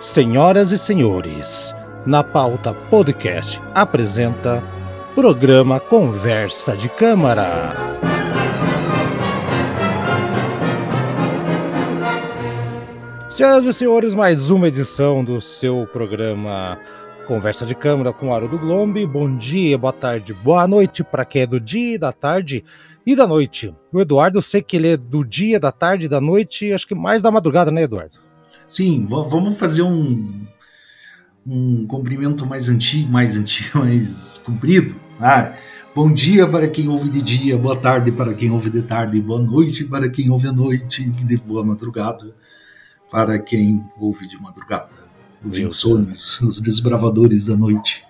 Senhoras e senhores, na pauta podcast apresenta programa Conversa de Câmara. Senhoras e senhores, mais uma edição do seu programa Conversa de Câmara com Aro do Glombe. Bom dia, boa tarde, boa noite para quem é do dia, da tarde e da noite. O Eduardo, eu sei que ele é do dia, da tarde, da noite, acho que mais da madrugada, né, Eduardo? Sim, vamos fazer um, um cumprimento mais antigo, mais antigo, mais comprido. Ah, bom dia para quem ouve de dia, boa tarde para quem ouve de tarde, boa noite para quem ouve à noite, de boa madrugada para quem ouve de madrugada. Os Meu insônios, os desbravadores da noite.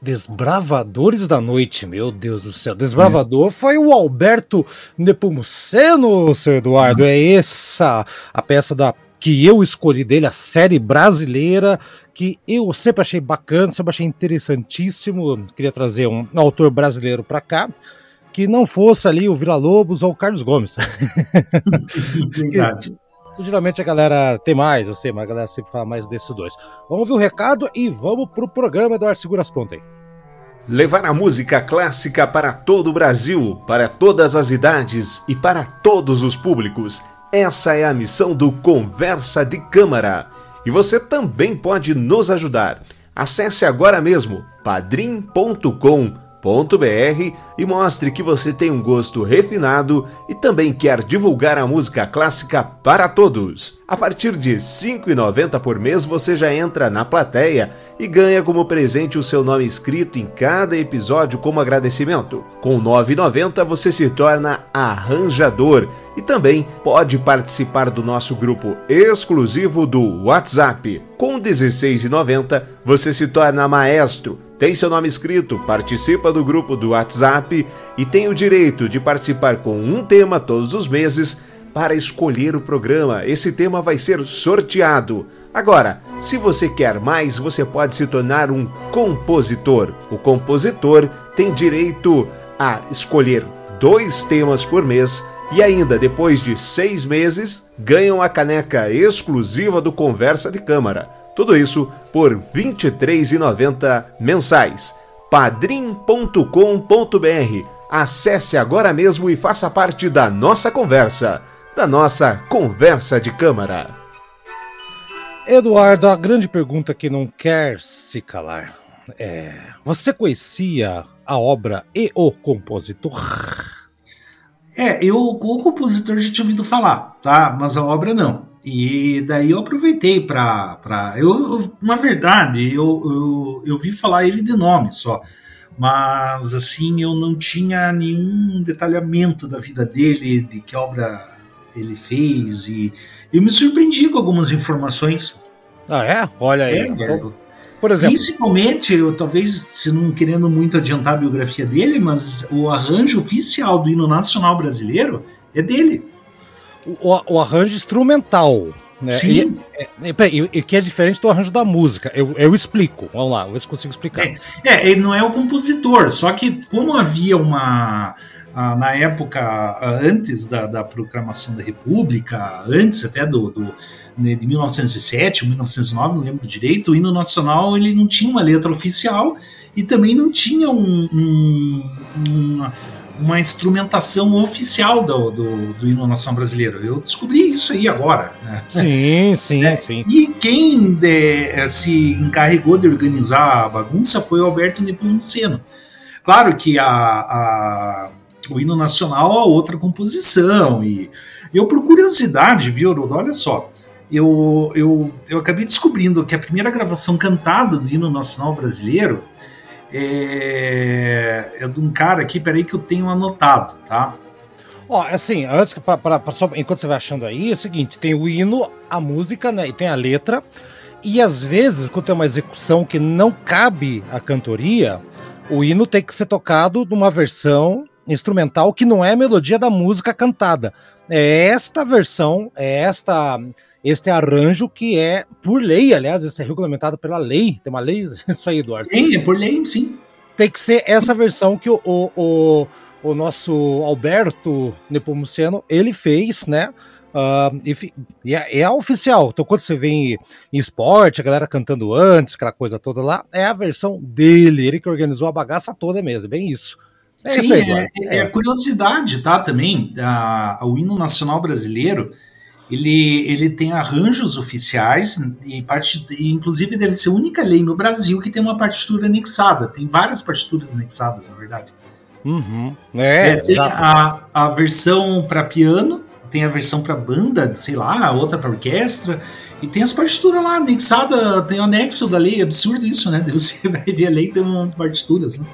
Desbravadores da Noite, meu Deus do céu. Desbravador foi o Alberto Nepomuceno, seu Eduardo. É essa a peça da que eu escolhi dele, a série brasileira, que eu sempre achei bacana, sempre achei interessantíssimo. Queria trazer um autor brasileiro para cá, que não fosse ali o Vila Lobos ou o Carlos Gomes. Verdade. Geralmente a galera tem mais, eu sei, mas a galera sempre fala mais desses dois. Vamos ouvir o recado e vamos pro programa, Eduardo, segura as pontas aí. Levar a música clássica para todo o Brasil, para todas as idades e para todos os públicos. Essa é a missão do Conversa de Câmara. E você também pode nos ajudar. Acesse agora mesmo padrim.com.br e mostre que você tem um gosto refinado e também quer divulgar a música clássica para todos. A partir de R$ 5,90 por mês você já entra na plateia e ganha como presente o seu nome escrito em cada episódio como agradecimento. Com R$ 9,90 você se torna arranjador e também pode participar do nosso grupo exclusivo do WhatsApp. Com R$ 16,90 você se torna maestro tem seu nome escrito, participa do grupo do WhatsApp e tem o direito de participar com um tema todos os meses para escolher o programa. Esse tema vai ser sorteado. Agora, se você quer mais, você pode se tornar um compositor. O compositor tem direito a escolher dois temas por mês e ainda, depois de seis meses, ganham a caneca exclusiva do Conversa de Câmara. Tudo isso por R$ 23,90 mensais. padrim.com.br. Acesse agora mesmo e faça parte da nossa conversa, da nossa conversa de câmara. Eduardo, a grande pergunta que não quer se calar é: você conhecia a obra e o compositor? É, eu o compositor já tinha ouvido falar, tá? Mas a obra não. E daí eu aproveitei para. Pra, eu, eu, na verdade, eu, eu, eu vi falar ele de nome só. Mas, assim, eu não tinha nenhum detalhamento da vida dele, de que obra ele fez. E eu me surpreendi com algumas informações. Ah, é? Olha aí. É, Então, por exemplo, Principalmente, eu talvez, se não querendo muito adiantar a biografia dele, mas o arranjo oficial do hino nacional brasileiro é dele. O, o arranjo instrumental. Né? Sim. E, é, peraí, e, e que é diferente do arranjo da música. Eu, eu explico. Vamos lá, eu consigo explicar. É, é, ele não é o compositor, só que como havia uma. ah, na época, antes da, da proclamação da República, antes até do, do- né, de 1907 ou 1909, não lembro direito, o hino nacional ele não tinha uma letra oficial e também não tinha um- um- uma, uma instrumentação oficial do, do, do hino nacional brasileiro. Eu descobri isso aí agora. Né? Sim, sim, É, sim. E quem de- se encarregou de organizar a bagunça foi o Alberto Nepomuceno. Claro que a, a- o hino nacional é outra composição. E eu, por curiosidade, viu? Olha só. Eu, eu, eu acabei descobrindo que a primeira gravação cantada do hino nacional brasileiro é, é de um cara aqui, peraí que eu tenho anotado, tá? Ó, assim, antes pra, pra- pra só- enquanto você vai achando aí, é o seguinte: tem o hino, a música, né? E tem a letra. E às vezes, quando tem uma execução que não cabe à cantoria, o hino tem que ser tocado numa versão instrumental que não é a melodia da música cantada. É esta versão, é esta. Este arranjo que é, por lei, aliás, isso é regulamentado pela lei. Tem uma lei, isso aí, Eduardo Tem, é por lei, sim. tem que ser essa versão que o, o, o, o nosso Alberto Nepomuceno ele fez, né? Uh, e, é, é oficial. Então, quando você vê em, em, esporte, a galera cantando antes, aquela coisa toda lá, é a versão dele, ele que organizou a bagaça toda mesmo, bem isso. É Sim, isso aí, é, é, é, curiosidade, tá? Também, a, o hino nacional brasileiro, ele, ele tem arranjos oficiais e, part, e inclusive deve ser a única lei no Brasil que tem uma partitura anexada. Tem várias partituras anexadas, na verdade. Uhum. É, é, tem a, a versão para piano, tem a versão para banda, sei lá, outra para orquestra, e tem as partituras lá, anexada, tem o anexo da lei, é absurdo isso, né? Você vai ver a lei tem um partituras, né?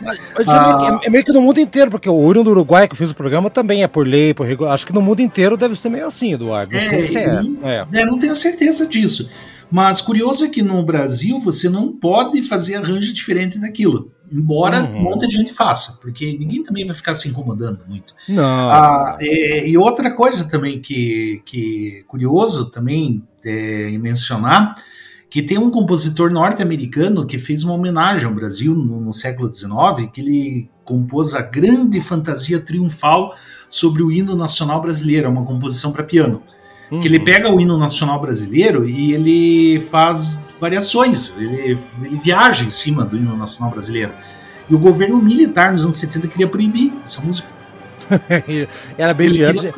Ah, é, meio que no mundo inteiro, porque o Urium do Uruguai que fiz o programa também é por lei, por regular. Acho que no mundo inteiro deve ser meio assim, Eduardo. Não é, sei se é. é. é. Não tenho certeza disso. Mas curioso é que no Brasil você não pode fazer arranjo diferente daquilo. Embora uhum. um monte de gente faça, porque ninguém também vai ficar se incomodando muito. Não. Ah, e, e, outra coisa também que, que curioso também é, mencionar, que tem um compositor norte-americano que fez uma homenagem ao Brasil no, no século XIX, que ele compôs a grande fantasia triunfal sobre o hino nacional brasileiro, uma composição para piano. Uhum. Que ele uhum. pega o hino nacional brasileiro e ele faz variações, ele, ele viaja em cima do hino nacional brasileiro. E o governo militar nos anos 70 queria proibir essa música. Era bem ele diante.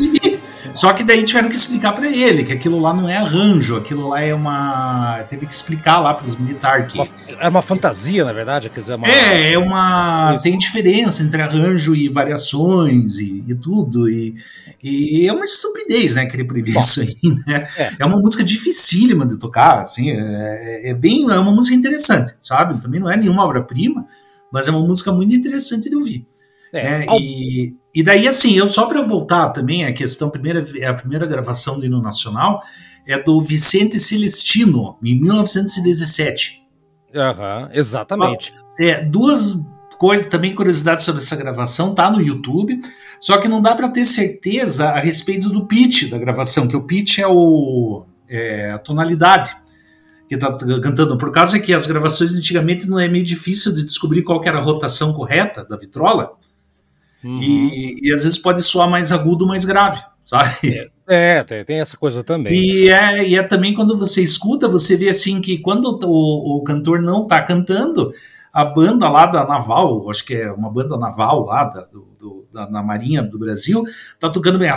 Só que daí tiveram que explicar para ele que aquilo lá não é arranjo, aquilo lá é uma. Teve que explicar lá para os militares que. É uma fantasia, na verdade. Quer dizer, é uma... É, é uma. Isso. Tem diferença entre arranjo e variações e, e tudo. E, e, é uma estupidez, né? Querer proibir isso aí, né? É. é. uma música dificílima de tocar, assim. É, é, bem. É uma música interessante, sabe? Também não é nenhuma obra-prima, mas é uma música muito interessante de ouvir. É, é, e, e daí, assim, eu só para voltar também, a questão, primeira, a primeira gravação do hino nacional é do Vicente Celestino, em 1917. Aham, uhum, exatamente. É, duas coisas, também curiosidades sobre essa gravação, tá no YouTube, só que não dá para ter certeza a respeito do pitch da gravação, que o pitch é, o, é a tonalidade que está cantando, por causa que as gravações antigamente não é meio difícil de descobrir qual era a rotação correta da vitrola, Uhum. E, e, às vezes pode soar mais agudo, mais grave, sabe? É, tem, tem essa coisa também. E é, e é também quando você escuta, você vê assim que quando o, o cantor não está cantando, a banda lá da Naval, acho que é uma banda naval lá da, do, do, da, na Marinha do Brasil, tá tocando bem.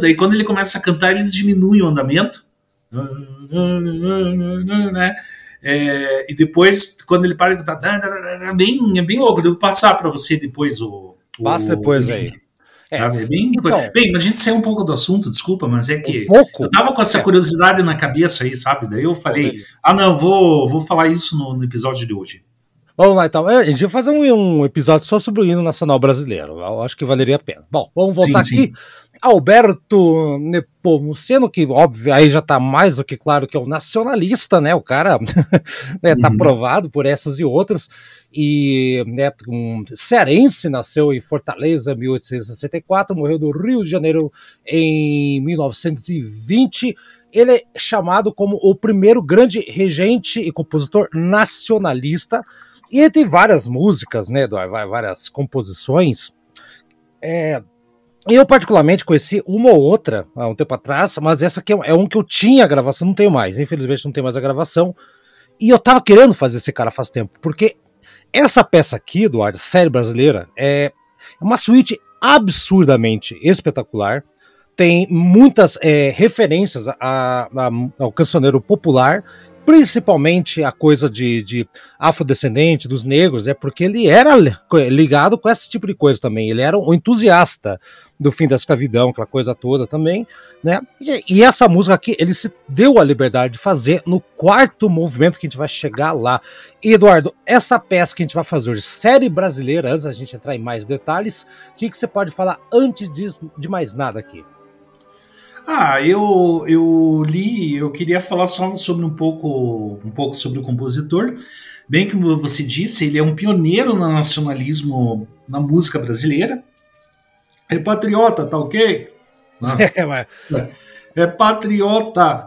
Daí quando ele começa a cantar, eles diminuem o andamento. Né? É, e depois, quando ele para de cantar, é bem, é bem louco. Devo passar para você depois o. Passa depois aí. É. é bem, então, bem, a gente saiu um pouco do assunto, desculpa, mas é que um eu tava com essa é. curiosidade na cabeça aí, sabe? Daí eu falei, ah, não, vou, vou falar isso no, no episódio de hoje. Vamos lá, então. É, a gente vai fazer um, um, episódio só sobre o hino nacional brasileiro. Eu acho que valeria a pena. Bom, vamos voltar sim, aqui. Sim. Alberto Nepomuceno, que óbvio, aí já está mais do que claro que é um nacionalista, né? O cara está uhum. provado por essas e outras. E né, um cearense, nasceu em Fortaleza em 1864, morreu no Rio de Janeiro em 1920. Ele é chamado como o primeiro grande regente e compositor nacionalista. E ele tem várias músicas, né, Eduardo? Várias composições. É, eu, particularmente, conheci uma ou outra há um tempo atrás, mas essa aqui é um que eu tinha a gravação, não tenho mais. Infelizmente, não tenho mais a gravação. E eu tava querendo fazer esse cara faz tempo, porque essa peça aqui, Eduardo, série brasileira, é uma suíte absurdamente espetacular. Tem muitas é, referências a, a, ao cancioneiro popular principalmente a coisa de, de afrodescendente, dos negros, é porque ele era ligado com esse tipo de coisa também. Ele era um entusiasta do fim da escravidão, aquela coisa toda também, né? E, e, essa música aqui, ele se deu a liberdade de fazer no quarto movimento que a gente vai chegar lá. E, Eduardo, essa peça que a gente vai fazer hoje, série brasileira, antes da gente entrar em mais detalhes, o que, que você pode falar antes de mais nada aqui? Ah, eu, eu li, eu queria falar só sobre um pouco, um pouco sobre o compositor. Bem que você disse, ele é um pioneiro no nacionalismo na música brasileira. É patriota, tá ok? É, mas... é patriota.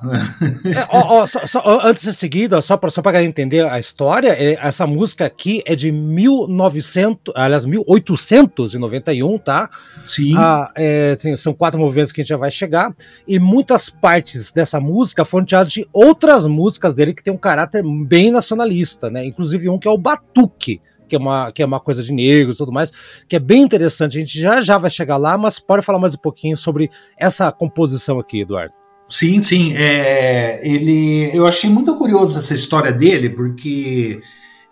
É, ó, ó, só, só, antes de seguir, só para só pra entender a história, é, essa música aqui é de 1900, aliás, 1891, tá? Sim. Ah, é, tem, são quatro movimentos que a gente já vai chegar, e muitas partes dessa música foram tiradas de outras músicas dele que tem um caráter bem nacionalista, né? Inclusive um que é o Batuque, que é uma, que é uma coisa de negros e tudo mais, que é bem interessante. A gente já já vai chegar lá, mas pode falar mais um pouquinho sobre essa composição aqui, Eduardo. Sim, sim. É, ele, eu achei muito curioso essa história dele, porque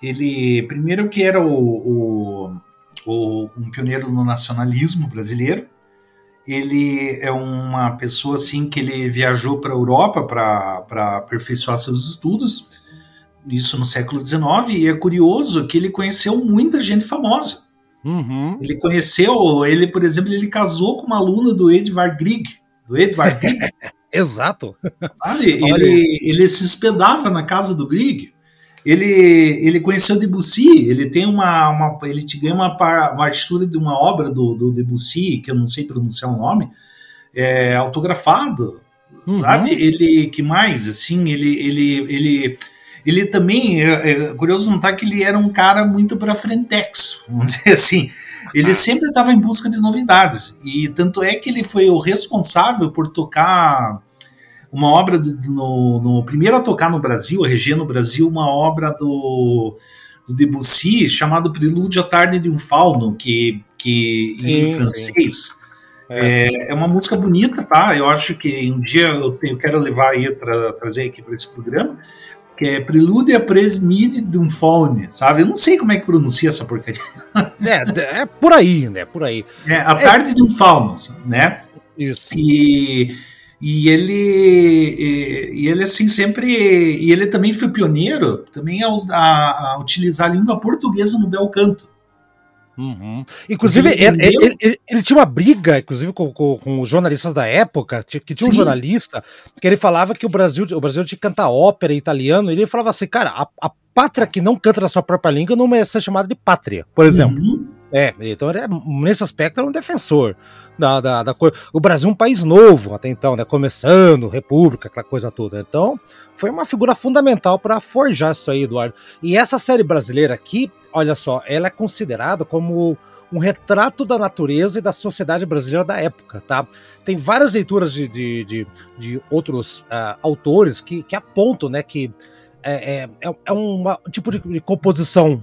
ele, primeiro que era o, o, o um pioneiro no nacionalismo brasileiro, ele é uma pessoa assim que ele viajou para a Europa para aperfeiçoar seus estudos isso no século XIX, e é curioso que ele conheceu muita gente famosa. Uhum. Ele conheceu, ele, por exemplo, ele casou com uma aluna do Edvard Grieg, do Edvard Grieg. Exato. Sabe? Ele, ele se hospedava na casa do Grieg. Ele, ele conheceu Debussy, ele tem uma, uma ele te ganha uma partitura de uma obra do, do Debussy, que eu não sei pronunciar o nome, é, autografado, uhum. sabe? Ele, que mais, assim, ele, ele, ele ele também, é, é curioso notar que ele era um cara muito para frentex, vamos dizer assim. Ele sempre estava em busca de novidades. E tanto é que ele foi o responsável por tocar uma obra do, no, no, primeiro a tocar no Brasil, a reger no Brasil, uma obra do, do Debussy chamado Prelúdio à Tarde de um Fauno, que, que sim, em francês. É. é. É, uma música bonita, tá? Eu acho que um dia eu, tenho, eu quero levar aí para trazer aqui para esse programa que é Prelúdia Presmid Dumfone, sabe? Eu não sei como é que pronuncia essa porcaria. É, é por aí, né? Por aí. É, a tarde de um fauno, né? Isso. E, e ele, e, e, ele assim sempre, e ele também foi pioneiro também a, a, a utilizar a língua portuguesa no bel canto. Uhum. Inclusive, ele, ele, ele, ele, tinha uma briga, inclusive, com, com, com, os jornalistas da época, que tinha um Sim. jornalista que ele falava que o Brasil, o Brasil tinha que cantar ópera italiano, e ele falava assim, cara, a, a pátria que não canta na sua própria língua não merece ser chamada de pátria, por exemplo. Uhum. É, então é, nesse aspecto era um defensor da, da, da coisa. O Brasil é um país novo até então, né? Começando, república, aquela coisa toda. Então, foi uma figura fundamental para forjar isso aí, Eduardo. E essa série brasileira aqui, olha só, ela é considerada como um retrato da natureza e da sociedade brasileira da época, tá? Tem várias leituras de, de, de, de outros uh, autores que, que apontam, né, que é, é, é um tipo de, de, composição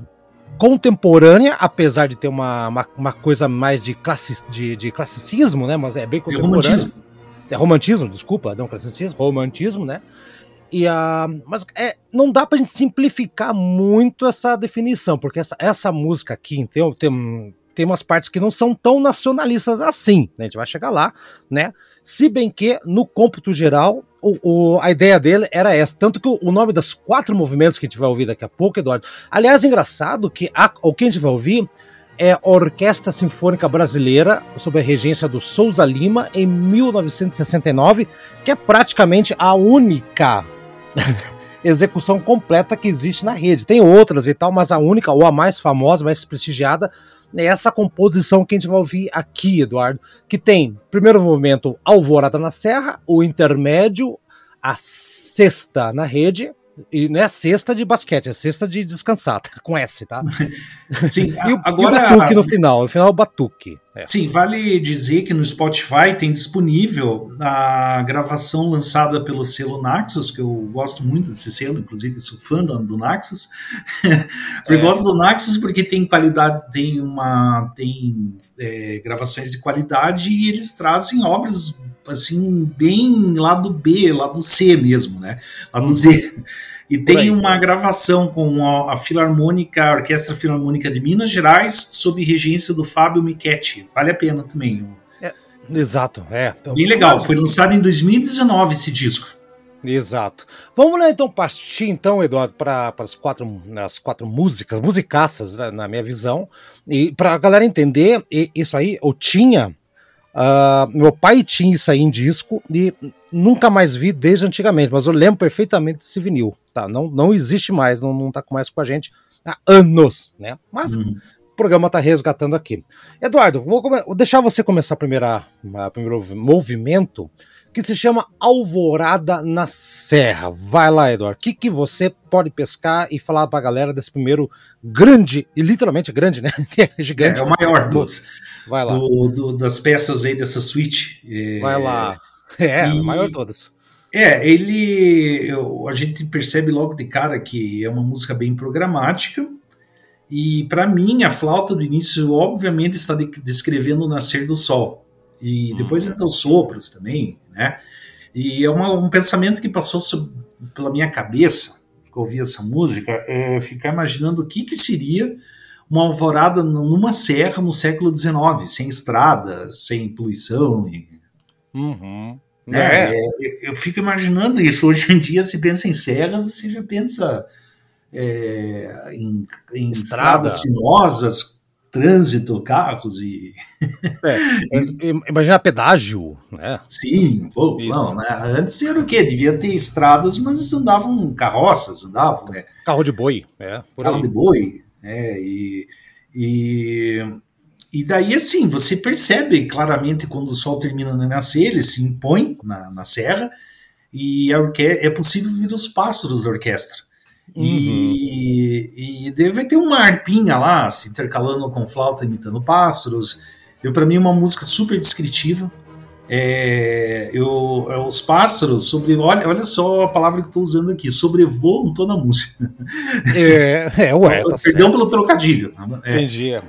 contemporânea, apesar de ter uma, uma, uma coisa mais de, classi, de, de classicismo, né? Mas é bem contemporâneo. É romantismo. É romantismo, desculpa, não classicismo, romantismo, né? E a, mas é, não dá pra gente simplificar muito essa definição, porque essa, essa música aqui tem, tem, tem umas partes que não são tão nacionalistas assim, né? A gente vai chegar lá, né? Se bem que, no cômputo geral, o, o, a ideia dele era essa. Tanto que o, o, nome das quatro movimentos que a gente vai ouvir daqui a pouco, Eduardo. Aliás, engraçado que a, o que a gente vai ouvir é a Orquestra Sinfônica Brasileira, sob a regência do Souza Lima, em 1969, que é praticamente a única execução completa que existe na rede. Tem outras e tal, mas a única, ou a mais famosa, mais prestigiada, é essa composição que a gente vai ouvir aqui, Eduardo, que tem primeiro movimento Alvorada na Serra, o intermédio, a sexta na rede, e não é a cesta de basquete, é a cesta de descansar, tá? com S, tá? Sim, e, o, agora. E o batuque no final, no final o batuque. É. Sim, vale dizer que no Spotify tem disponível a gravação lançada pelo selo Naxos, que eu gosto muito desse selo, inclusive sou fã do Naxos. eu é. gosto do Naxos porque tem qualidade, tem uma. tem é, gravações de qualidade e eles trazem obras assim, bem lado B, lado C mesmo, né? Lado uhum. Z. E tem uma gravação com a, a, Filarmônica, a Orquestra Filarmônica de Minas Gerais, sob regência do Fábio Michetti. Vale a pena também. É, exato, é. Bem legal, foi lançado em 2019 esse disco. Exato. Vamos lá então partir então, Eduardo, para as quatro, as quatro músicas, musicaças, né, na minha visão. E para a galera entender, isso aí eu tinha Uh, meu pai tinha isso aí em disco e nunca mais vi desde antigamente, mas eu lembro perfeitamente desse vinil. Tá? Não, não existe mais, não, não tá mais com a gente há anos, né? Mas uhum. o programa tá resgatando aqui. Eduardo, vou, vou deixar você começar a primeira, a primeiro movimento, que se chama Alvorada na Serra. Vai lá, Eduardo. O que, que você pode pescar e falar pra galera desse primeiro grande, e literalmente grande, né? é gigante. É, é o maior dos, Vai lá. Do, do, das peças aí dessa suite. É, Vai lá. É, e, o maior de todas. É, ele. Eu, a gente percebe logo de cara que é uma música bem programática. E para mim, a flauta do início, obviamente, está descrevendo o nascer do sol. E depois entra os sopros também, né? E é uma, um pensamento que passou pela minha cabeça, que eu ouvi essa música, é ficar imaginando o que, que seria uma alvorada numa serra no século XIX, sem estrada, sem poluição. Uhum. né? É. É, eu fico imaginando isso. Hoje em dia, se pensa em serra, você já pensa é, em, em estradas sinuosas, trânsito, carros e. É, imagina pedágio, né? Sim, pô, não, né? Antes era o quê? Devia ter estradas, mas andavam carroças, andavam, né? Carro de boi, é. Carro aí. de boi, é, e, e, e daí assim, você percebe claramente quando o sol termina de nascer, ele se impõe na, na serra, e é possível ver os pássaros da orquestra. Uhum. E, e deve ter uma arpinha lá, se intercalando com flauta, imitando pássaros. Eu, para mim, é uma música super descritiva. É, eu, é, os pássaros sobre olha, olha só a palavra que estou usando aqui sobrevoam toda a música é, é ué, tá perdão certo. pelo trocadilho é, entendi é,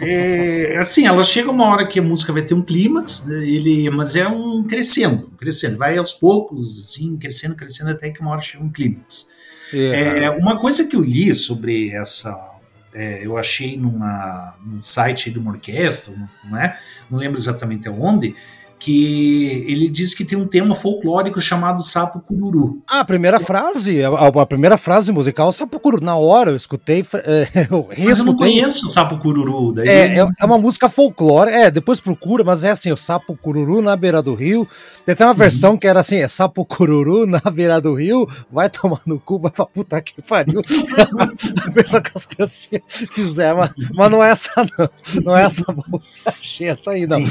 é, assim ela chega uma hora que a música vai ter um clímax né, ele mas é um crescendo crescendo vai aos poucos assim crescendo crescendo até que uma hora chega um clímax é, uma coisa que eu li sobre essa é, eu achei numa, num site de uma orquestra, não é? Não lembro exatamente aonde, que ele diz que tem um tema folclórico chamado Sapo Cururu. Ah, a primeira frase, a, a primeira frase musical, Sapo Cururu. Na hora eu escutei, é, eu Mas eu não conheço o Sapo Cururu. Daí é, é, é, uma música folclore, é, depois procura, mas é assim, o Sapo Cururu na beira do rio. Tem até uma uhum. versão que era assim, é Sapo Cururu na beira do rio, vai tomar no cu, vai pra puta que pariu. a versão que as crianças fizeram, mas, mas não é essa não, não é essa música cheta aí não.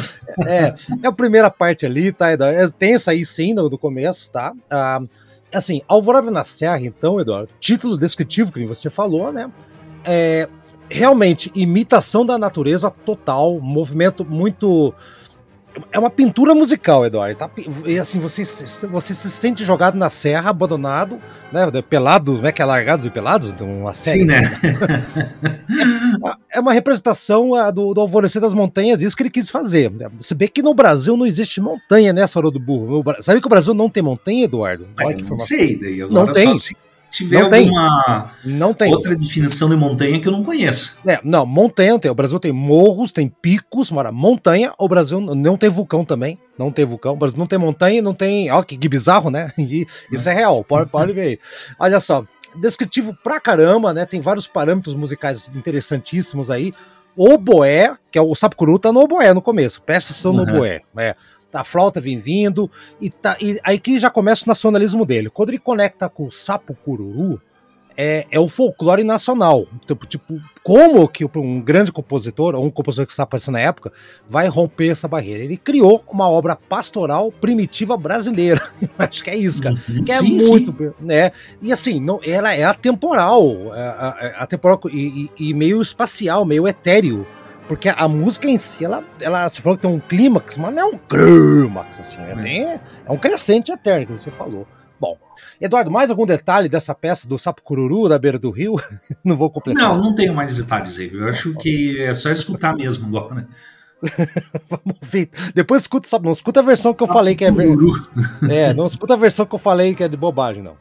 É, é o primeiro primeira parte ali, tá? É tensa aí sim no, do começo, tá? Ah, assim, Alvorada na Serra, então, Eduardo, título descritivo que você falou, né? É realmente imitação da natureza total, movimento muito é uma pintura musical, Eduardo. Tá? E assim, você, você se sente jogado na serra, abandonado, né? Pelados, como é que é? Largados e pelados? Então, uma série, Sim, né? é uma representação do, do Alvorecer das Montanhas, isso que ele quis fazer. Se bem que no Brasil não existe montanha, né, Sarô do Burro? Sabe que o Brasil não tem montanha, Eduardo? Olha não sei, daí agora não tem. Só tiver não alguma tem. Não tem. outra definição de montanha que eu não conheço. É, não, montanha não tem. O Brasil tem morros, tem picos, mora montanha. O Brasil não tem vulcão também. Não tem vulcão. O Brasil não tem montanha, não tem. Ó, que, que bizarro, né? E isso é, real. Pode, pode ver aí. Olha só. Descritivo pra caramba, né? Tem vários parâmetros musicais interessantíssimos aí. O boé, que é o Sapcuru, tá no oboé no começo. Peças são uhum. no oboé. É a flauta vem vindo, e, tá, e aí que já começa o nacionalismo dele. Quando ele conecta com o sapo cururu, é, é o folclore nacional. Tipo, tipo, como que um grande compositor, ou um compositor que está aparecendo na época, vai romper essa barreira? Ele criou uma obra pastoral primitiva brasileira. Acho que é isso, cara. Uhum, que é sim, muito. Sim. Né? E assim, não, ela é atemporal, é, atemporal e, e, e meio espacial, meio etéreo. Porque a música em si, ela, ela você falou que tem um clímax, mas não é um clímax, assim, né? tem, é um crescente eterno, que você falou. Bom, Eduardo, mais algum detalhe dessa peça do Sapo Cururu da beira do rio? não vou completar. Não, não tenho mais detalhes aí. Eu acho que é só escutar mesmo agora, né? Vamos ver. Depois escuta, não escuta a versão que eu falei que é. É, não escuta a versão que eu falei que é de bobagem, não.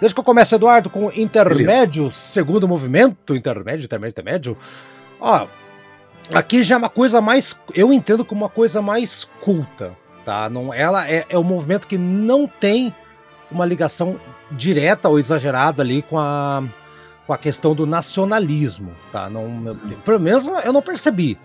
Desde que eu começo, Eduardo, com intermédio, Beleza. segundo movimento, intermédio, intermédio, intermédio. Ó, aqui já é uma coisa mais. Eu entendo como uma coisa mais culta, tá? Não, ela é, é um movimento que não tem uma ligação direta ou exagerada ali com a, com a questão do nacionalismo, tá? Não, pelo menos eu não percebi,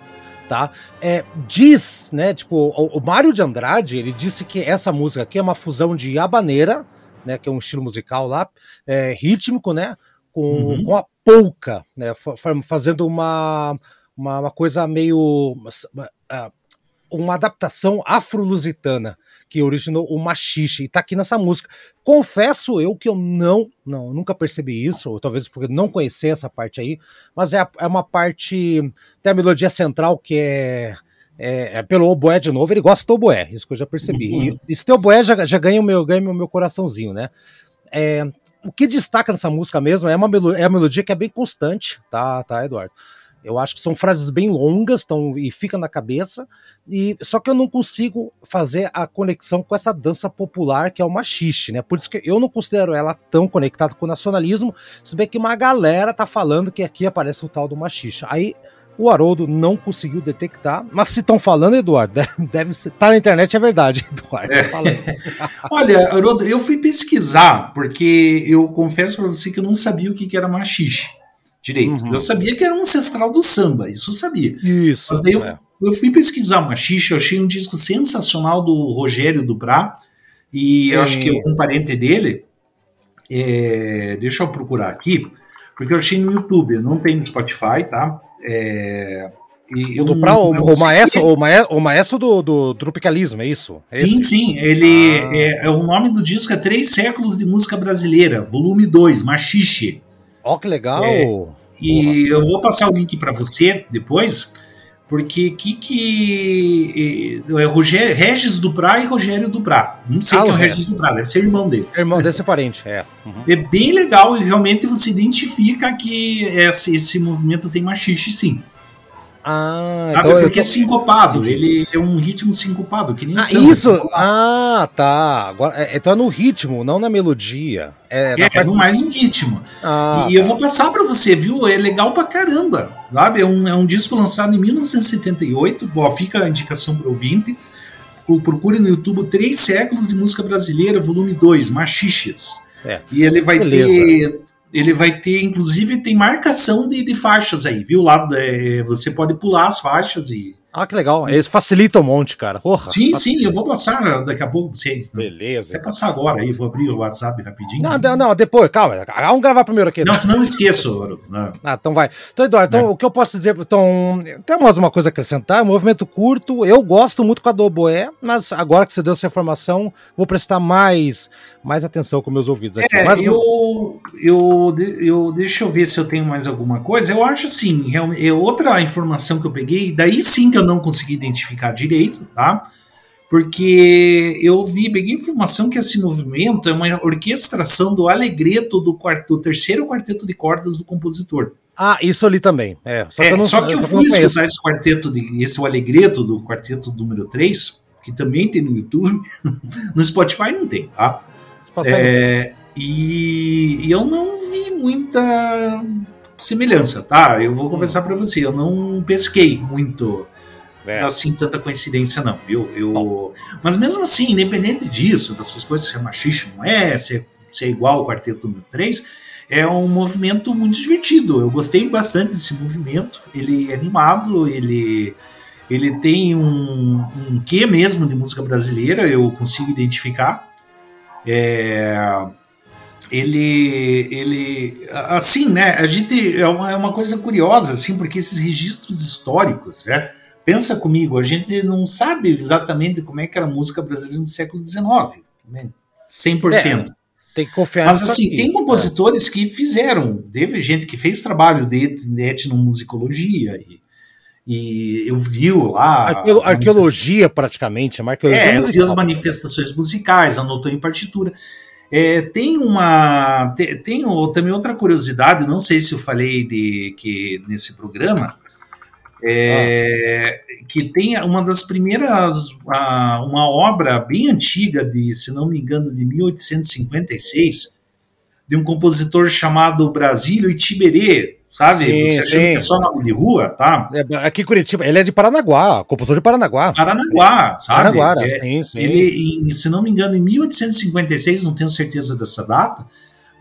tá? É, diz, né, tipo, o, o Mário de Andrade, ele disse que essa música aqui é uma fusão de habaneira, né, que é um estilo musical lá, é, rítmico, né, com, uhum. com a polca, né, fazendo uma, uma, uma coisa meio uma adaptação afro-lusitana que originou o machixe e tá aqui nessa música. Confesso eu que eu não, não, nunca percebi isso, ou talvez porque não conhecer essa parte aí, mas é, é uma parte, tem a melodia central que é, é, pelo oboé de novo, ele gosta do oboé, isso que eu já percebi. Uhum. E esse oboé já, já ganha o meu, ganha o meu coraçãozinho, né? É, o que destaca nessa música mesmo é, uma melo, é a melodia que é bem constante, tá, tá, Eduardo? Eu acho que são frases bem longas tão, e fica na cabeça, e só que eu não consigo fazer a conexão com essa dança popular que é o machixe, né? Por isso que eu não considero ela tão conectada com o nacionalismo, se bem que uma galera tá falando que aqui aparece o tal do machixe. Aí o Haroldo não conseguiu detectar, mas se estão falando, Eduardo, deve estar tá na internet, é verdade, Eduardo. É. Olha, Haroldo, eu fui pesquisar, porque eu confesso para você que eu não sabia o que era machixe direito. Uhum. Eu sabia que era um ancestral do samba, isso eu sabia. Isso. Mas daí é. eu, eu, fui pesquisar machixe, eu achei um disco sensacional do Rogério Dubrá, e Sim. eu acho que um parente dele, é, deixa eu procurar aqui, porque eu achei no YouTube, não tem no Spotify, tá? É, e o, o, o, maestro, o, maestro, o maestro do, do tropicalismo, é isso? É sim, sim. Ele ah. é, é, o nome do disco é Três Séculos de Música Brasileira, volume 2, Machixe. Ó, oh, que legal! É, e eu vou passar o link para você depois, porque que que é Rogério, Regis Dubrá e Rogério Dubrá. Não sei ah, quem é o Regis Dubrá, deve ser irmão dele. Irmão desse parente, é. Uhum. É bem legal e realmente você identifica que esse, esse movimento tem machixe sim. Ah, Sabe? Então porque tô... é sincopado, ele é um ritmo sincopado, que nem ah, samba, Isso! Ah, tá. Agora, é, então é no ritmo, não na melodia. É, é, é mais no ritmo. Ah, e tá. eu vou passar para você, viu? É legal pra caramba. Sabe? É um, é um disco lançado em 1978. Bom, fica a indicação pro ouvinte. Procure no YouTube Três Séculos de Música Brasileira, volume 2, Machiches. É. E ele vai Beleza. ter ele vai ter, inclusive, tem marcação de, de faixas aí, viu? Lá é, você pode pular as faixas e ah, que legal. Isso facilita um monte, cara. Porra, sim, facilita. sim, eu vou passar daqui a pouco pra vocês. Beleza. Até passar agora aí, vou abrir o WhatsApp rapidinho. Não, não, não depois, calma. Vamos gravar primeiro aqui. Não, senão eu esqueço. Não. Ah, então vai. Então, Eduardo, então, é. o que eu posso dizer? Então, tem mais uma coisa a acrescentar. Movimento curto, eu gosto muito com a do Oboé, mas agora que você deu essa informação, vou prestar mais, mais atenção com meus ouvidos aqui. É, eu, eu, eu, deixa eu ver se eu tenho mais alguma coisa. Eu acho assim, é outra informação que eu peguei, daí sim que eu não consegui identificar direito, tá? Porque eu vi, peguei informação que esse movimento é uma orquestração do alegreto do, quarto, do terceiro quarteto de cordas do compositor. Ah, isso ali também. É, só que, é, eu, não, só que eu, eu fui escutar esse quarteto, de, esse alegreto do quarteto número 3, que também tem no YouTube. no Spotify não tem, tá? É, e, e, eu não vi muita semelhança, tá? Eu vou confessar para você, eu não pesquei muito é. assim tanta coincidência, não, viu? Eu, mas mesmo assim, independente disso, dessas coisas se é machista, não é, se é, se é igual ao quarteto número 3, é um movimento muito divertido. Eu gostei bastante desse movimento. Ele é animado, ele, ele tem um, um quê mesmo de música brasileira, eu consigo identificar. É, ele, ele, assim, né? A gente é uma, é uma coisa curiosa, assim, porque esses registros históricos, né? Pensa comigo, a gente não sabe exatamente como é que era a música brasileira no século XIX, né? 100%. É, tem que confiar Mas assim, aqui. tem compositores que fizeram, teve gente que fez trabalho de, de etnomusicologia e, e eu viu lá... Arqueo, arqueologia praticamente, é, arqueologia é, viu as manifestações musicais, anotou em partitura. É, tem uma tem, tem, também outra curiosidade, não sei se eu falei de que nesse programa, é, ah. que tem uma das primeiras, uma obra bem antiga, de, se não me engano, de 1856, de um compositor chamado Brasílio Itiberê, sabe? Sim, Você achando sim. que é só nome de rua, tá? É, aqui em Curitiba, ele é de Paranaguá, compositor de Paranaguá. Paranaguá, sabe? Paranaguá, É, sim, sim. Ele, em- se não me engano, em 1856, não tenho certeza dessa data,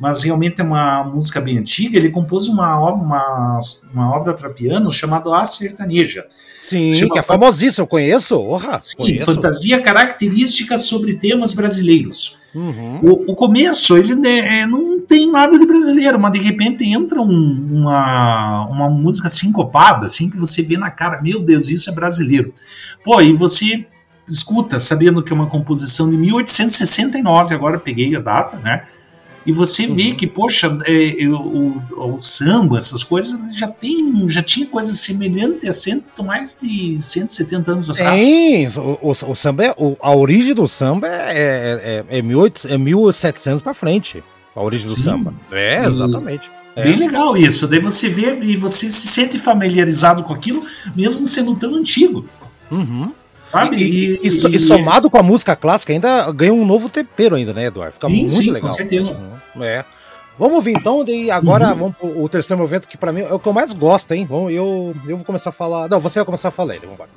mas realmente é uma música bem antiga. Ele compôs uma, uma, uma obra para piano chamada A Sertaneja. Sim, Chama- que é famosíssimo, eu conheço. Orra, Sim, conheço. fantasia característica sobre temas brasileiros. Uhum. O, o começo, ele né, é, não tem nada de brasileiro, mas de repente entra um- uma, uma música sincopada, assim, que você vê na cara, meu Deus, isso é brasileiro. Pô, e você escuta, sabendo que é uma composição de 1869, agora peguei a data, né? E você vê Uhum. que, poxa, é, é, o, o samba, essas coisas, já tem, já tinha coisas semelhantes há cento, mais de 170 anos atrás. Sim, o, o- o samba é, o- a origem do samba é, é, é, 1800 é 1700 pra frente. A origem do Sim. samba. É, exatamente. É. Bem legal isso. Daí você vê e você se sente familiarizado com aquilo, mesmo sendo tão antigo, Uhum. Sabe? E, e- e e somado com a música clássica, ainda ganha um novo tempero ainda, né, Eduardo? Fica Sim, muito sim, com legal. certeza. Uhum, É. Vamos ouvir então, daí agora Uhum. vamos pro o terceiro movimento, que pra mim é o que eu mais gosto, hein? Vamos, eu, eu vou começar a falar. Não, você vai começar a falar ele, vamos embora.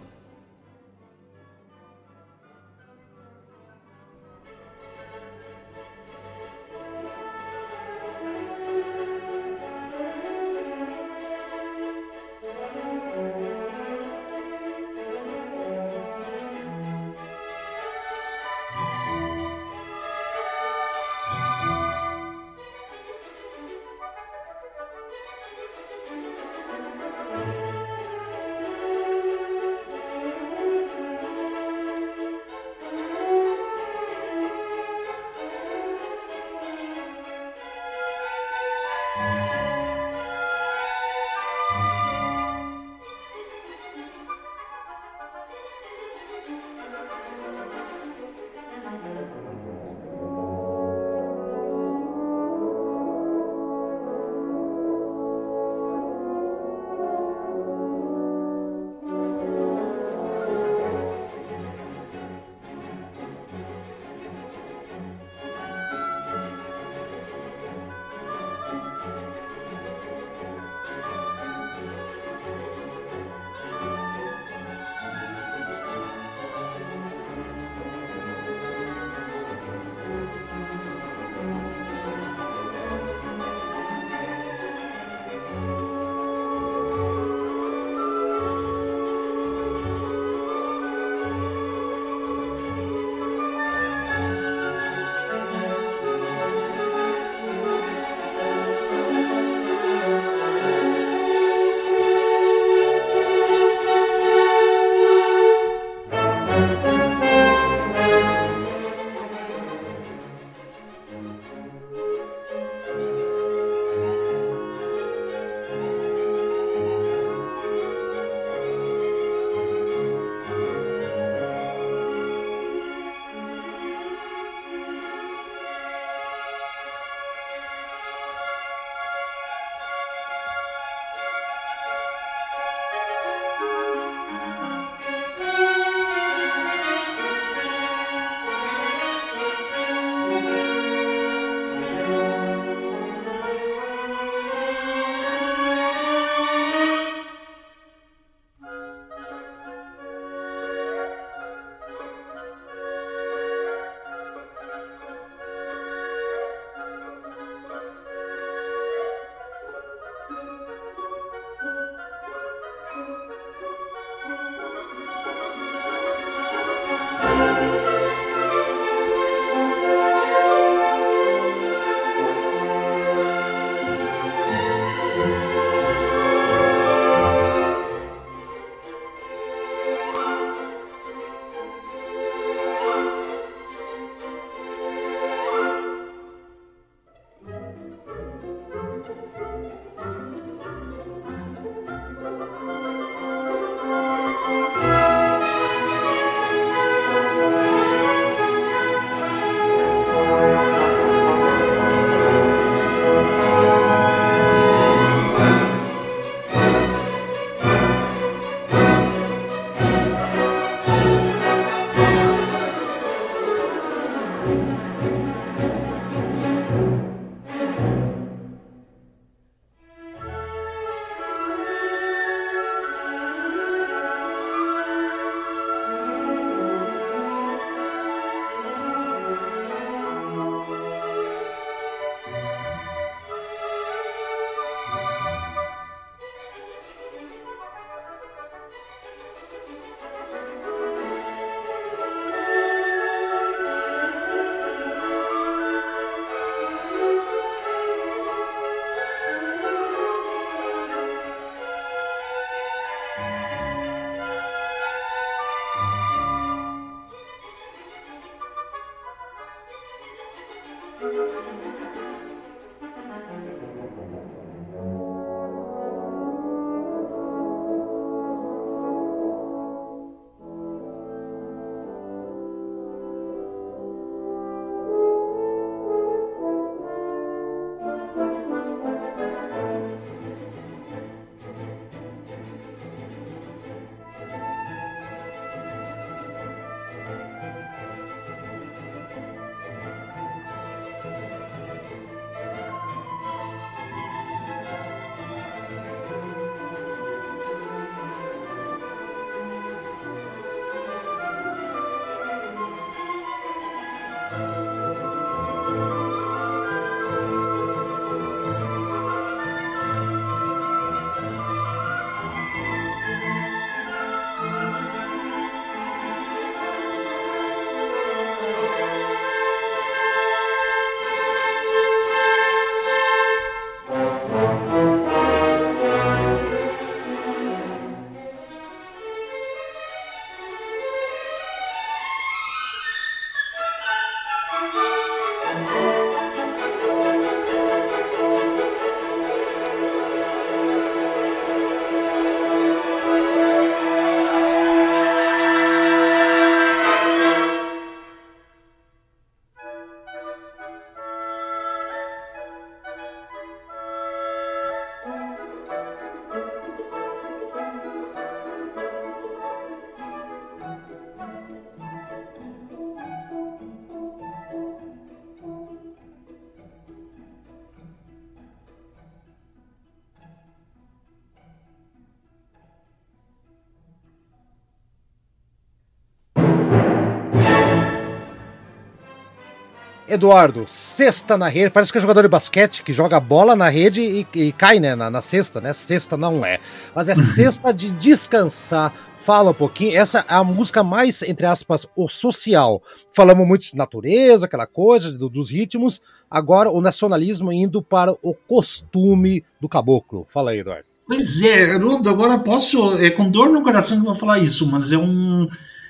Eduardo, cesta na rede, parece que é jogador de basquete que joga bola na rede e, e cai né, na, na cesta, né? Cesta não é, mas é cesta de descansar. Fala um pouquinho, essa é a música mais, entre aspas, o social. Falamos muito de natureza, aquela coisa, do, dos ritmos. Agora o nacionalismo indo para o costume do caboclo. Fala aí, Eduardo. Pois é, Haroldo, agora posso. É com dor no coração que eu vou falar isso, mas é um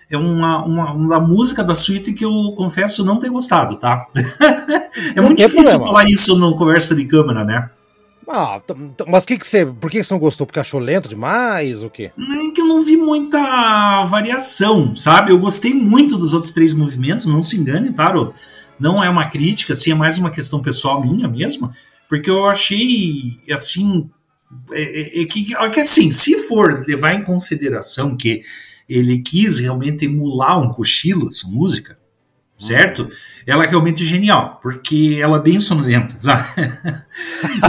é uma, uma, uma música da suíte que eu confesso não ter gostado, tá? é muito difícil problema. falar isso no conversa de câmera, né? Ah, mas que que você, por que você não gostou? Porque achou lento demais? O quê? É que eu não vi muita variação, sabe? Eu gostei muito dos outros três movimentos, não se engane, tá, Rod? Não é uma crítica, assim, é mais uma questão pessoal minha mesmo, porque eu achei, assim, é, é, é que, é que assim, se for levar em consideração que ele quis realmente emular um cochilo, essa música, certo? Uhum. Ela é realmente genial, porque ela é bem sonolenta, sabe?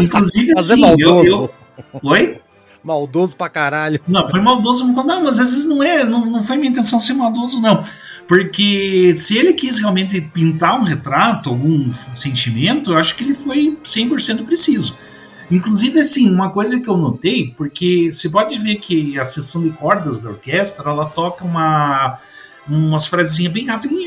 Inclusive, assim, é eu, eu... Oi? Maldoso pra caralho. Não, foi maldoso. Não, mas às vezes não é, não, não foi minha intenção ser maldoso, não. Porque se ele quis realmente pintar um retrato, algum sentimento, eu acho que ele foi 100% preciso. Inclusive, assim, uma coisa que eu notei, porque você pode ver que a sessão de cordas da orquestra, ela toca uma, umas frasezinhas bem rápidas,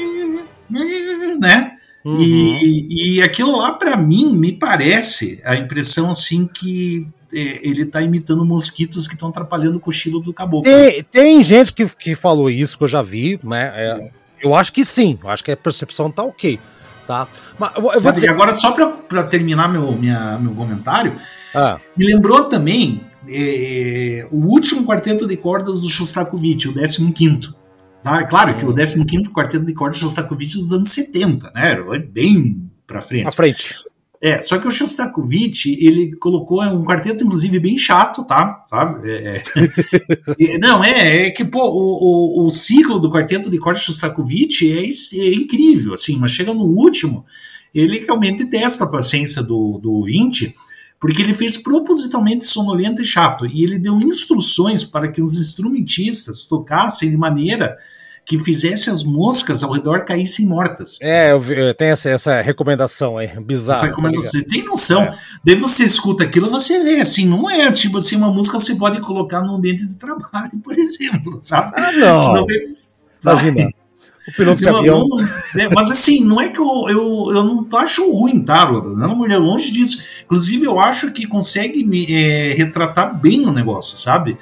né? Uhum. E, e aquilo lá, para mim, me parece a impressão, assim, que é, ele tá imitando mosquitos que estão atrapalhando o cochilo do caboclo. Tem, tem, gente que, que falou isso, que eu já vi, né? É, eu acho que sim, eu acho que a percepção tá ok tá? Mas eu vou dizer... Agora, só para terminar meu, minha, meu comentário, ah. me lembrou também é, o último quarteto de cordas do Shostakovich, o 15. Tá? Claro que o 15 quarteto de cordas do Shostakovich dos anos 70, né? Bem para frente. À frente. É, só que o Shostakovich, ele colocou um quarteto, inclusive, bem chato, tá? Sabe? É, é. não, é, é que, pô, o, o, o, ciclo do quarteto de corte Shostakovich é, é, incrível, assim, mas chega no último, ele realmente testa a paciência do, do ouvinte, porque ele fez propositalmente sonolento e chato, e ele deu instruções para que os instrumentistas tocassem de maneira que fizesse as moscas ao redor caíssem mortas. É, eu, vi, eu tenho essa, essa, recomendação aí, bizarra. Essa tá recomendação, você tem noção. É. Daí você escuta aquilo, você vê, assim, não é tipo assim, uma música você pode colocar no ambiente de trabalho, por exemplo, sabe? Ah, não. Senão, Imagina. O piloto de avião. Não, é, mas assim, não é que eu, eu, eu não acho ruim, tá? Não, é longe disso. Inclusive, eu acho que consegue me, é, retratar bem o negócio, sabe?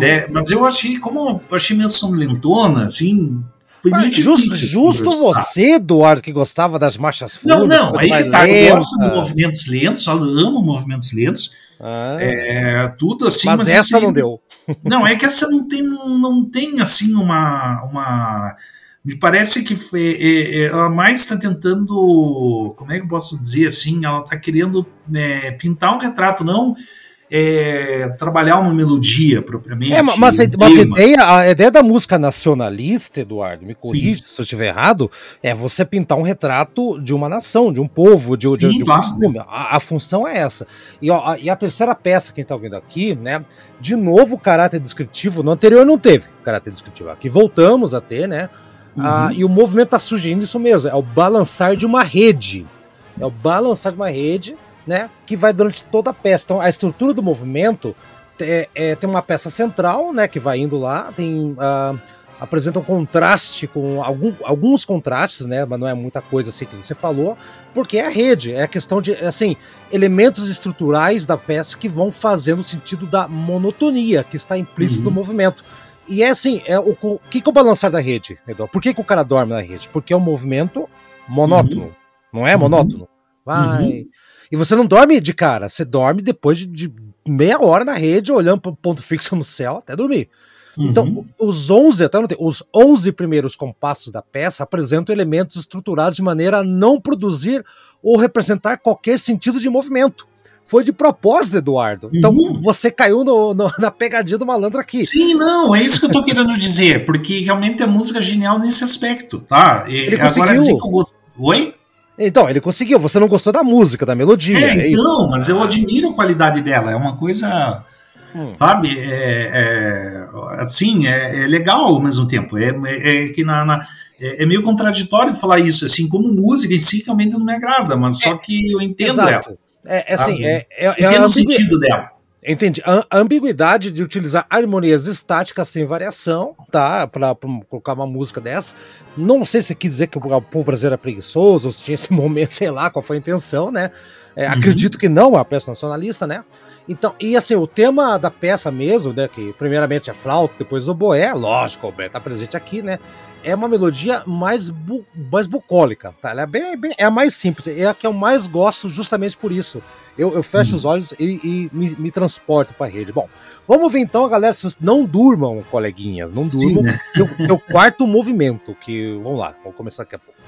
É, mas eu achei, como eu achei meio sonolentona, assim, foi muito justo. Justo você, Eduardo, que gostava das marchas fúnebres. Não, não, aí que tá. Eu gosto de movimentos lentos, eu amo movimentos lentos. Ah, é, tudo assim, mas, mas essa assim, não deu. Não, é que essa não tem, não tem assim uma. uma me parece que foi, é, é, ela mais está tentando. Como é que eu posso dizer assim? Ela está querendo é, pintar um retrato, não é, trabalhar uma melodia propriamente. É, mas, mas, a, ideia, a ideia da música nacionalista, Eduardo, me corrija se eu estiver errado, é você pintar um retrato de uma nação, de um povo, de, Sim, de, de um costume. A, a, função é essa. E, ó, a, e a terceira peça, quem está ouvindo aqui, né? De novo, caráter descritivo. No anterior não teve caráter descritivo. Aqui voltamos a ter, né? Uhum. Ah, e o movimento está surgindo isso mesmo. É o balançar de uma rede. É o balançar de uma rede né? Que vai durante toda a peça. Então, a estrutura do movimento é, é, tem uma peça central, né? Que vai indo lá, tem. Uh, apresenta um contraste com algum, alguns contrastes, né? Mas não é muita coisa assim que você falou, porque é a rede, é a questão de assim elementos estruturais da peça que vão fazendo sentido da monotonia que está implícito uhum. no movimento. E é assim, é o, o que, que é o balançar da rede, Eduardo? Por que, que o cara dorme na rede? Porque é um movimento monótono, uhum. não é monótono? Uhum. Vai, uhum. E você não dorme de cara, você dorme depois de, de meia hora na rede, olhando para o ponto fixo no céu até dormir. Uhum. Então, os 11, até notei, os 11 primeiros compassos da peça apresentam elementos estruturados de maneira a não produzir ou representar qualquer sentido de movimento. Foi de propósito, Eduardo. Então, uhum. você caiu no, no, na pegadinha do malandro aqui. Sim, não, é isso que eu tô querendo dizer, porque realmente a música é genial nesse aspecto, tá? E, Ele agora dizer que eu gosto. Oi? Então, ele conseguiu. Você não gostou da música, da melodia. É, é então, mas eu admiro a qualidade dela. É uma coisa. Hum. Sabe? É, é, assim, é, é, legal ao mesmo tempo. É, é, é que na, na é, é, meio contraditório falar isso, assim, como música em si realmente não me agrada, mas só que eu entendo Exato. ela. É, assim, é, é, entendo o sentido dela. Entendi. A, ambiguidade de utilizar harmonias estáticas sem variação, tá? Pra, pra, colocar uma música dessa. Não sei se quis dizer que o povo brasileiro é preguiçoso, ou se tinha esse momento, sei lá qual foi a intenção, né? É, uhum. Acredito que não, é uma peça nacionalista, né? Então, e assim, o tema da peça mesmo, né? Que primeiramente é flauta, depois o boé, lógico, o boé tá presente aqui, né? É uma melodia mais, bu mais bucólica, tá? Ela é bem, bem, é a mais simples, é a que eu mais gosto justamente por isso. Eu, eu fecho hum. os olhos e, e me, me, transporto para a rede. Bom, vamos ver então, galera, não durmam, coleguinhas, não durmam. Sim, né? é o quarto movimento, que, vamos lá, vamos começar daqui a pouco.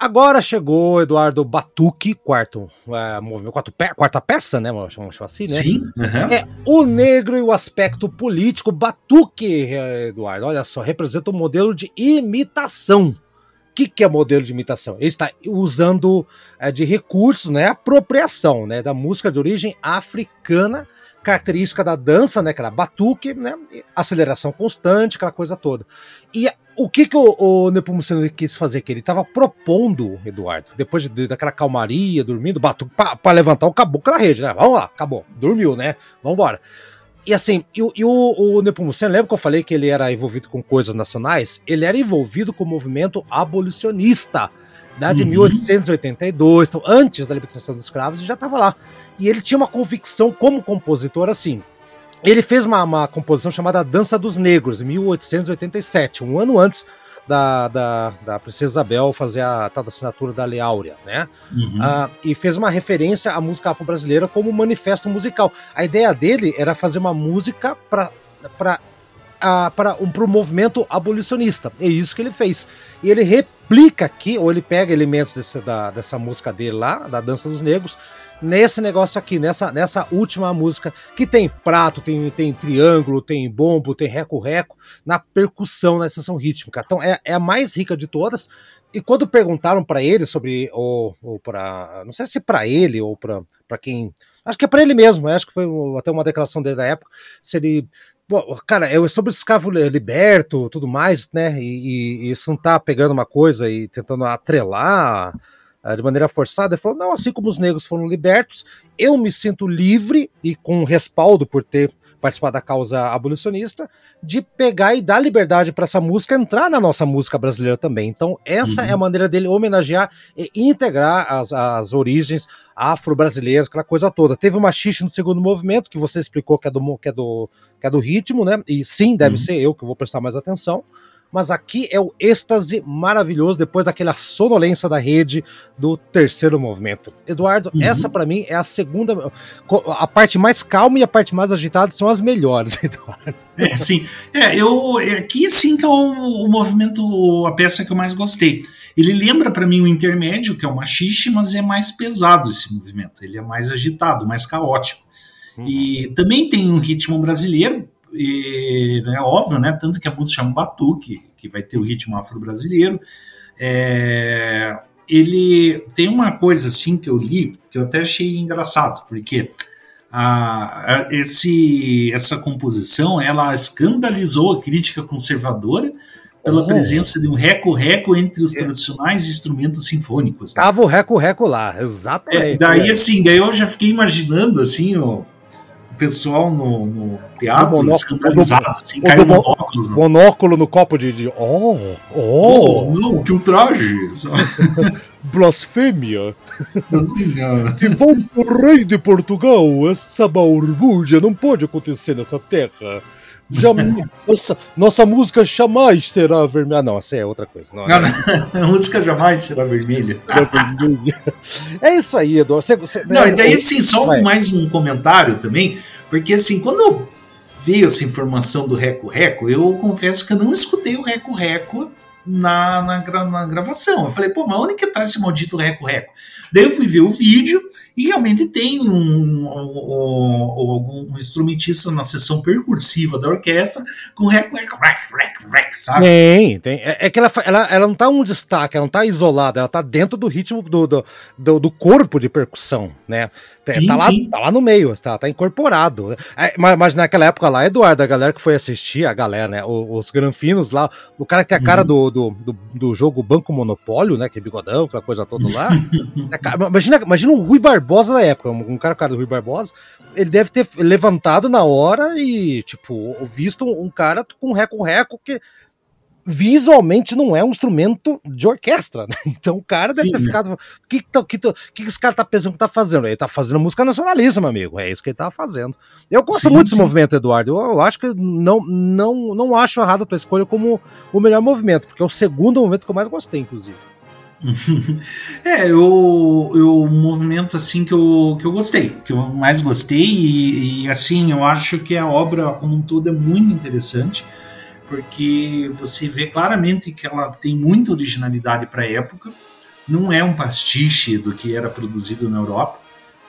Agora chegou Eduardo Batuque, quarto, é, movimento, quarto pe quarta peça, né? Chamamos assim, né? Sim. Uhum. É o negro e o aspecto político. Batuque, é, Eduardo, olha só, representa um modelo de imitação. O que, que é modelo de imitação? Ele está usando é, de recursos, né? Apropriação, né? Da música de origem africana característica da dança, né? Que era batuque, né? Aceleração constante, aquela coisa toda. E o que, que o, o Nepomuceno quis fazer? Que ele estava propondo, Eduardo, depois de, daquela calmaria, dormindo, batuque, para levantar o caboclo na rede, né? Vamos lá, acabou. Dormiu, né? Vamos embora. E assim, e, e o, o Nepomuceno, lembra que eu falei que ele era envolvido com coisas nacionais? Ele era envolvido com o movimento abolicionista né, de uhum. 1882, então antes da libertação dos escravos, ele já estava lá. E ele tinha uma convicção como compositor assim. Ele fez uma, uma composição chamada Dança dos Negros, em 1887, um ano antes da, da, da Princesa Isabel fazer a tal da assinatura da Lei Áurea, né? Uhum. Uh, e fez uma referência à música afro-brasileira como manifesto musical. A ideia dele era fazer uma música para para um pro movimento abolicionista. É isso que ele fez. E ele replica aqui, ou ele pega elementos desse, da, dessa música dele lá, da Dança dos Negros, nesse negócio aqui, nessa, nessa última música, que tem prato, tem, tem triângulo, tem bombo, tem reco-reco, na percussão, na sessão rítmica. Então é, é a mais rica de todas. E quando perguntaram para ele sobre, ou, ou para, não sei se para ele ou para quem, acho que é para ele mesmo, acho que foi até uma declaração dele da época, se ele cara, é sobre escravo liberto, tudo mais, né? E, e, não tá pegando uma coisa e tentando atrelar uh, de maneira forçada. Ele falou: não, assim como os negros foram libertos, eu me sinto livre e com respaldo por ter participado da causa abolicionista, de pegar e dar liberdade para essa música entrar na nossa música brasileira também. Então, essa uhum. é a maneira dele homenagear e integrar as, as origens afro-brasileiras, aquela coisa toda. Teve uma xixi no segundo movimento, que você explicou que é do, que é do, que é do ritmo, né? E sim, deve uhum. ser eu que vou prestar mais atenção mas aqui é o êxtase maravilhoso depois daquela sonolência da rede do terceiro movimento. Eduardo, uhum. essa para mim é a segunda. A parte mais calma e a parte mais agitada são as melhores, Eduardo. É, sim. É, eu, é aqui sim que é o, o movimento, a peça que eu mais gostei. Ele lembra para mim o intermédio, que é o machixe, mas é mais pesado esse movimento. Ele é mais agitado, mais caótico. Uhum. E também tem um ritmo brasileiro, e, é óbvio, né? Tanto que a música chama Batuque, que vai ter o ritmo afro-brasileiro. É, ele tem uma coisa assim que eu li que eu até achei engraçado, porque a, a, esse, essa composição ela escandalizou a crítica conservadora pela oh. presença de um reco-reco entre os é. tradicionais instrumentos sinfônicos. Né? Tava o reco-reco lá, exatamente. É, daí, assim, daí eu já fiquei imaginando, assim, ó, pessoal no, no teatro monóculo, escandalizado, assim, caiu monóculos. Né? Monóculo no copo de, de oh, oh, oh. Não, que ultraje. Blasfêmia. Blasfêmia. E vão pro rei de Portugal, essa balbúrdia não pode acontecer nessa terra. Jamais, nossa, nossa música jamais será vermelha. Não, essa é outra coisa. Não, não, não. a música jamais será vermelha. é isso aí, Eduardo. Você, você, não, e daí, assim, só vai. mais um comentário também, porque assim, quando veio essa informação do Reco Reco, eu confesso que eu não escutei o Reco Reco na, na, na, gravação. Eu falei, pô, mas onde que tá esse maldito reco-reco? Daí eu fui ver o vídeo e realmente tem um, um, um, um instrumentista na sessão percursiva da orquestra com reco-reco, reco-reco, sabe? Tem, tem. É, é que ela, ela, ela não tá um destaque, ela não tá isolada, ela tá dentro do ritmo do, do, do, do corpo de percussão, né? Sim, tá, lá, tá lá no meio, tá, tá incorporado. É, mas, mas, naquela época lá, Eduardo, a galera que foi assistir, a galera, né? Os, os granfinos lá, o cara que tem a cara uhum. do, do, do, do, jogo Banco Monopólio, né? Que é bigodão, aquela coisa toda lá. é, imagina, imagina o Rui Barbosa da época, um cara, cara do Rui Barbosa, ele deve ter levantado na hora e, tipo, visto um cara com reco-reco que visualmente não é um instrumento de orquestra, né? Então o cara deve Sim, ter né? ficado. O que, que, que, que esse cara tá pensando que tá fazendo? Ele tá fazendo música nacionalista, meu amigo. É isso que ele tá fazendo. Eu gosto sim, muito sim. desse movimento, Eduardo. Eu, eu, acho que não, não, não acho errado a tua escolha como o melhor movimento, porque é o segundo movimento que eu mais gostei, inclusive. é, eu, eu movimento assim que eu, que eu gostei, que eu mais gostei, e, e assim, eu acho que a obra como um todo é muito interessante porque você vê claramente que ela tem muita originalidade para a época. não é um pastiche do que era produzido na Europa.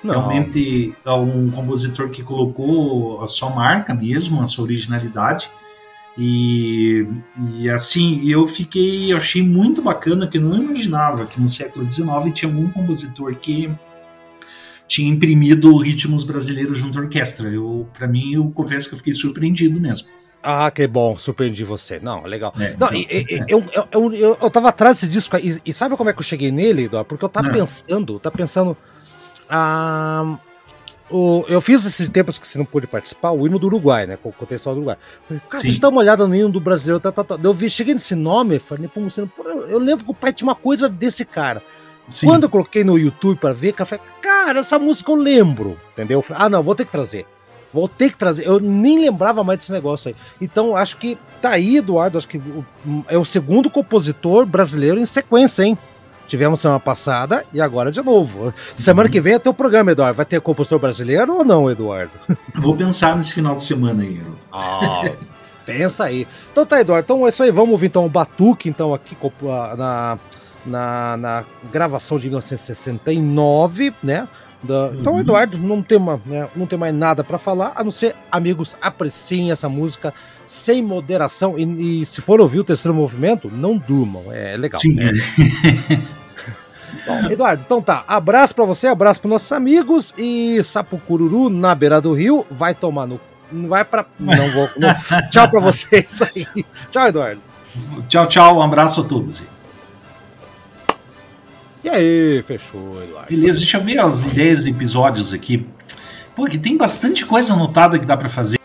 Não. Realmente é um compositor que colocou a sua marca mesmo, a sua originalidade. E, e assim, eu fiquei, eu achei muito bacana que eu não imaginava que no século XIX tinha algum compositor que tinha imprimido ritmos brasileiros junto à orquestra. Eu, para mim, eu confesso que eu fiquei surpreendido mesmo. Ah, que bom, surpreendi você. Não, legal. É, não, então... eu, eu, eu, eu, eu tava atrás desse disco e, e, sabe como é que eu cheguei nele, Eduardo? Porque eu tava Não. pensando, tava pensando. Ah, o, eu fiz esses tempos que você não pôde participar, o hino do Uruguai, né? Com o contextual do Uruguai. Falei, cara, deixa eu dar uma olhada no hino do brasileiro. Tá, tá, tá. Eu vi, cheguei nesse nome, falei, pô, você eu lembro que o pai tinha uma coisa desse cara. Sim. Quando eu coloquei no YouTube para ver, falei, cara, essa música eu lembro, entendeu? Falei, ah, não, vou ter que trazer. Vou ter que trazer. Eu nem lembrava mais desse negócio aí. Então, acho que tá aí, Eduardo. Acho que é o segundo compositor brasileiro em sequência, hein? Tivemos semana passada e agora de novo. Semana uhum. que vem é teu programa, Eduardo. Vai ter compositor brasileiro ou não, Eduardo? Vou pensar nesse final de semana aí, Eduardo. Ah, pensa aí. Então tá, Eduardo. Então é isso aí. Vamos ouvir então o Batuque, então, aqui na, na, na gravação de 1969, né? Da... Uhum. Então, Eduardo, não tem, uma, né, não tem mais nada para falar, a não ser, amigos, apreciem essa música sem moderação. E, e, se for ouvir o terceiro movimento, não durmam. É, legal. Sim. É. Bom, Eduardo, então tá. Abraço para você, abraço para nossos amigos e Sapo Cururu na beira do rio vai tomar no. Não vai para. Não vou. Não. Tchau para vocês aí. Tchau, Eduardo. Tchau, tchau. Um abraço a todos. E aí, fechou, Eduardo. Beleza, deixa eu ver as ideias de episódios aqui. Pô, que tem bastante coisa anotada que dá para fazer.